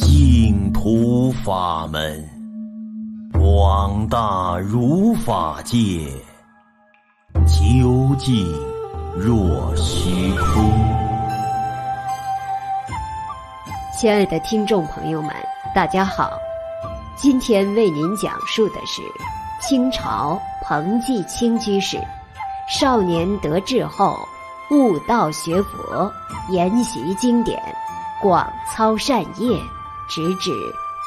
净土法门，广大如法界，究竟若虚空。亲爱的听众朋友们，大家好，今天为您讲述的是清朝彭继清居士少年得志后悟道学佛，研习经典，广操善业。直指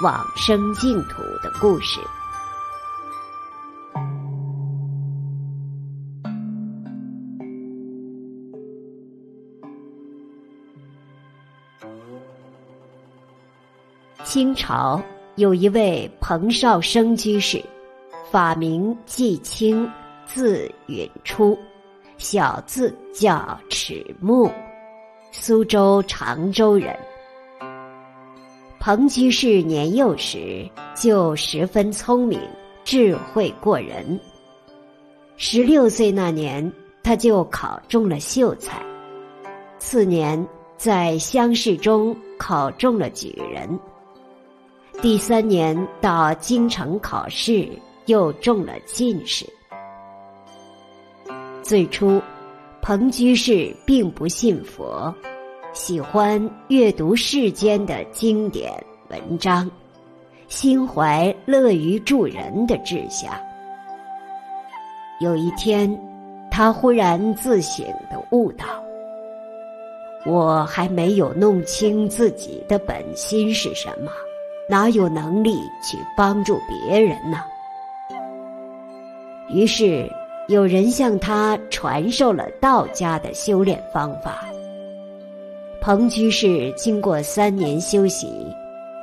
往生净土的故事。清朝有一位彭绍生居士，法名季清，字允初，小字叫齿目，苏州长州人。彭居士年幼时就十分聪明，智慧过人。十六岁那年，他就考中了秀才；次年，在乡试中考中了举人；第三年到京城考试，又中了进士。最初，彭居士并不信佛。喜欢阅读世间的经典文章，心怀乐于助人的志向。有一天，他忽然自省地悟道：“我还没有弄清自己的本心是什么，哪有能力去帮助别人呢？”于是，有人向他传授了道家的修炼方法。彭居士经过三年修习，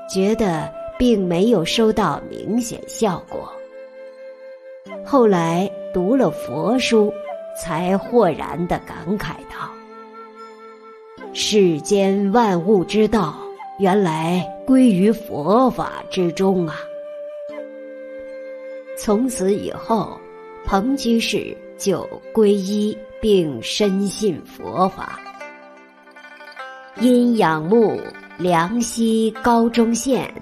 觉得并没有收到明显效果。后来读了佛书，才豁然地感慨道：“世间万物之道，原来归于佛法之中啊！”从此以后，彭居士就皈依并深信佛法。因仰慕梁溪高宗宪、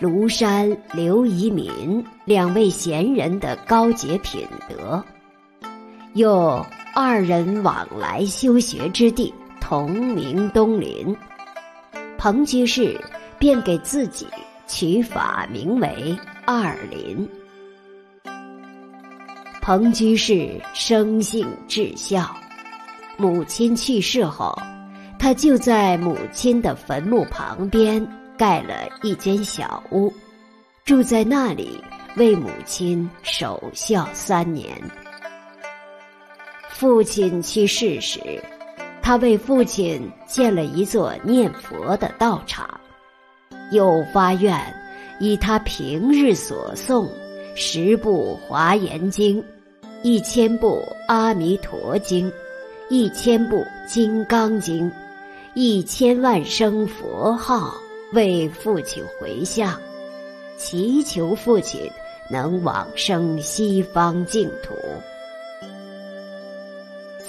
庐山刘遗民两位贤人的高洁品德，又二人往来修学之地同名东林，彭居士便给自己取法名为二林。彭居士生性至孝，母亲去世后。他就在母亲的坟墓旁边盖了一间小屋，住在那里为母亲守孝三年。父亲去世时，他为父亲建了一座念佛的道场，又发愿以他平日所诵十部华严经、一千部阿弥陀经、一千部金刚经。一千万声佛号为父亲回向，祈求父亲能往生西方净土。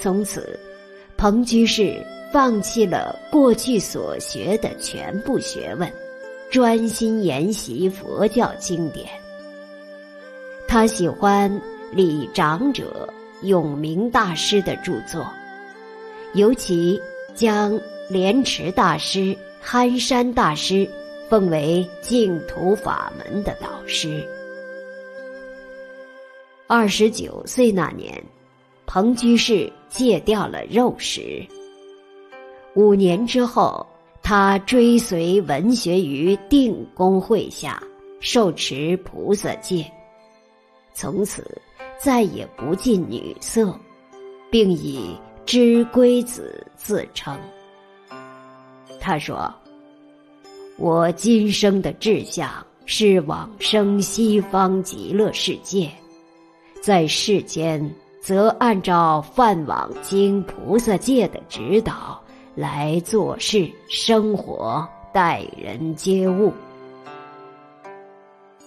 从此，彭居士放弃了过去所学的全部学问，专心研习佛教经典。他喜欢李长者、永明大师的著作，尤其将。莲池大师、憨山大师奉为净土法门的导师。二十九岁那年，彭居士戒掉了肉食。五年之后，他追随文学于定公会下，受持菩萨戒，从此再也不近女色，并以知归子自称。他说：“我今生的志向是往生西方极乐世界，在世间则按照梵网经菩萨戒的指导来做事、生活、待人接物。”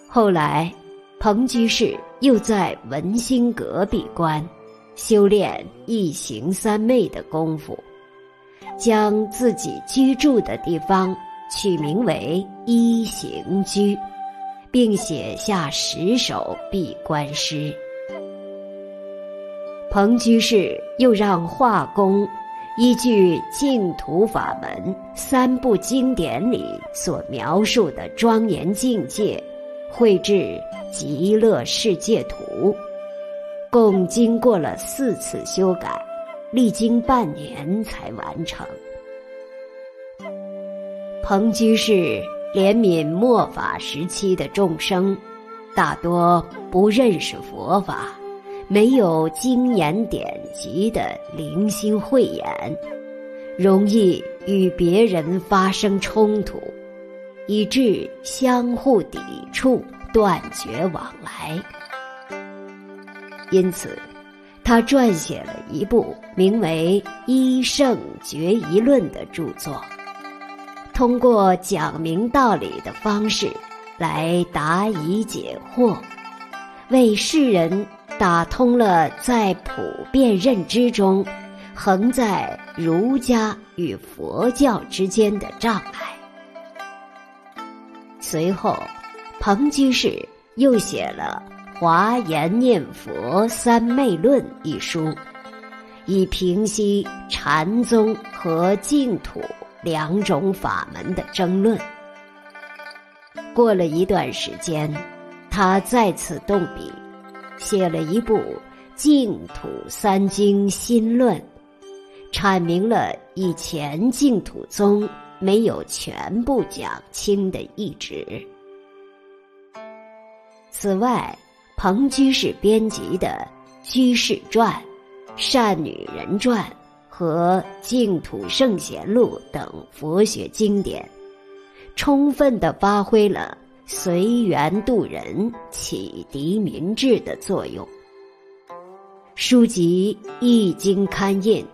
后来，彭居士又在文心阁闭关，修炼一行三昧的功夫。将自己居住的地方取名为《一行居》，并写下十首闭关诗。彭居士又让画工依据净土法门三部经典里所描述的庄严境界，绘制《极乐世界图》，共经过了四次修改，历经半年才完成。彭居士怜悯末法时期的众生，大多不认识佛法，没有经言典籍的灵心慧眼，容易与别人发生冲突，以致相互抵触，断绝往来。因此，他撰写了一部名为《医圣决疑论》的著作。通过讲明道理的方式来答疑解惑，为世人打通了在普遍认知中横在儒家与佛教之间的障碍。随后，彭居士又写了《华严念佛三昧论》一书，以平息禅宗和净土。两种法门的争论。过了一段时间，他再次动笔，写了一部《净土三经新论》，阐明了以前净土宗没有全部讲清的意旨。此外，彭居士编辑的《居士传》《善女人传》。和《净土圣贤录》等佛学经典，充分地发挥了随缘度人、启迪民智的作用。书籍一经刊印，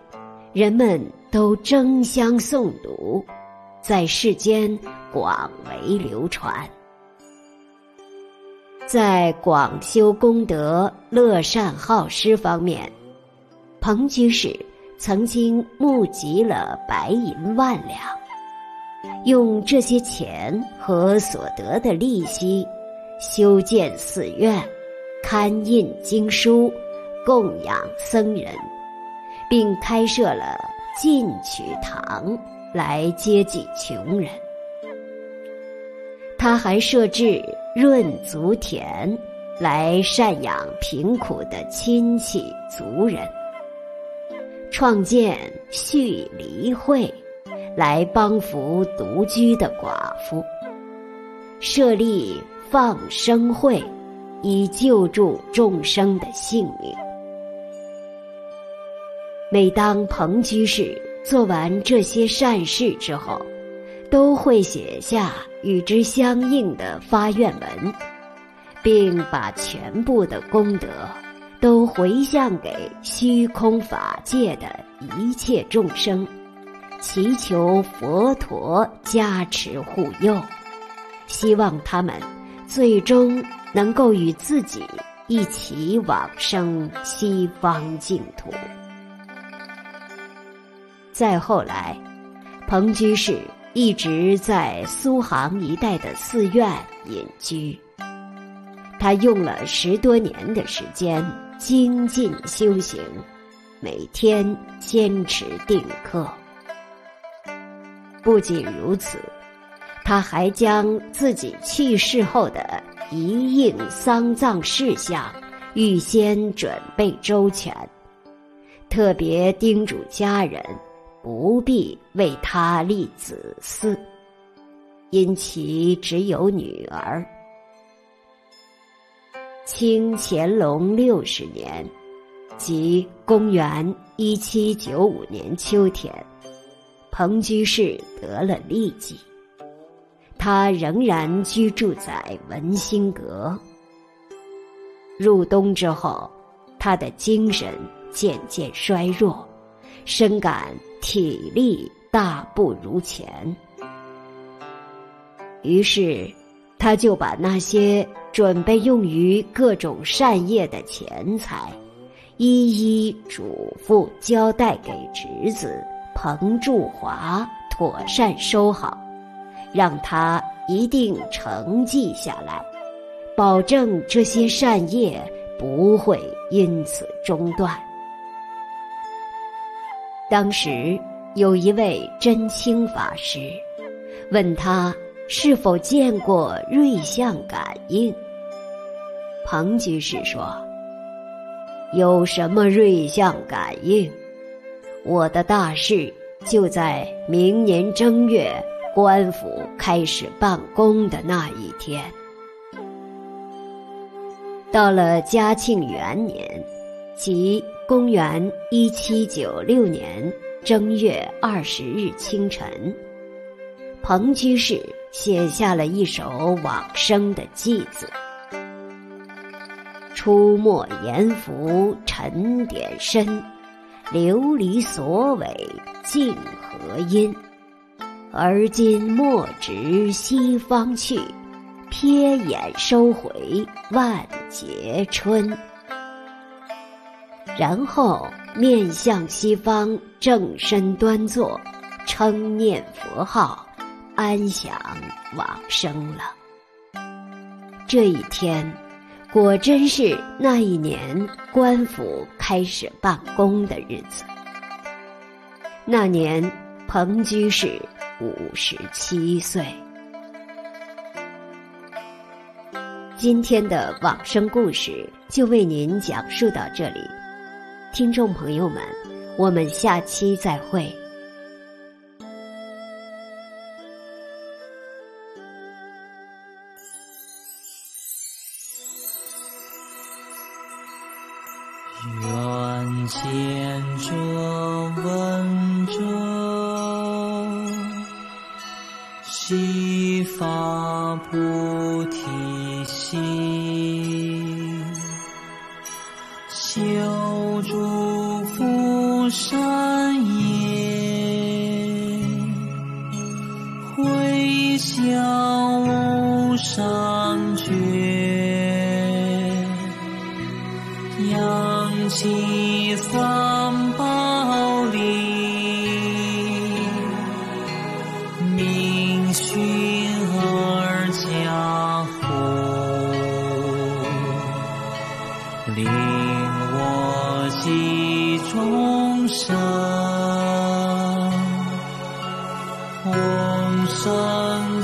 人们都争相诵读，在世间广为流传。在广修功德、乐善好施方面，彭居士。曾经募集了白银万两，用这些钱和所得的利息，修建寺院，刊印经书，供养僧人，并开设了进取堂来接济穷人。他还设置润足田，来赡养贫苦的亲戚族人。创建续离会，来帮扶独居的寡妇；设立放生会，以救助众生的性命。每当彭居士做完这些善事之后，都会写下与之相应的发愿文，并把全部的功德。都回向给虚空法界的一切众生，祈求佛陀加持护佑，希望他们最终能够与自己一起往生西方净土。再后来，彭居士一直在苏杭一带的寺院隐居，他用了十多年的时间。精进修行，每天坚持定课。不仅如此，他还将自己去世后的一应丧葬事项预先准备周全，特别叮嘱家人不必为他立子嗣，因其只有女儿。清乾隆六十年，即公元一七九五年秋天，彭居士得了痢疾。他仍然居住在文兴阁。入冬之后，他的精神渐渐衰弱，深感体力大不如前，于是他就把那些。准备用于各种善业的钱财，一一嘱咐交代给侄子彭祝华妥善收好，让他一定承继下来，保证这些善业不会因此中断。当时有一位真清法师问他是否见过瑞相感应。彭居士说：“有什么瑞相感应？我的大事就在明年正月官府开始办公的那一天。到了嘉庆元年，即公元一七九六年正月二十日清晨，彭居士写下了一首往生的偈子。”出没阎浮沉点深，流离所委竟何因？而今莫值西方去，瞥眼收回万劫春。然后面向西方，正身端坐，称念佛号，安详往生了。这一天。果真是那一年官府开始办公的日子。那年彭居士五十七岁。今天的往生故事就为您讲述到这里，听众朋友们，我们下期再会。愿见者闻者，悉发菩提回向无上觉。扬起三宝铃，明训二家户，令我及众生，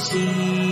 心。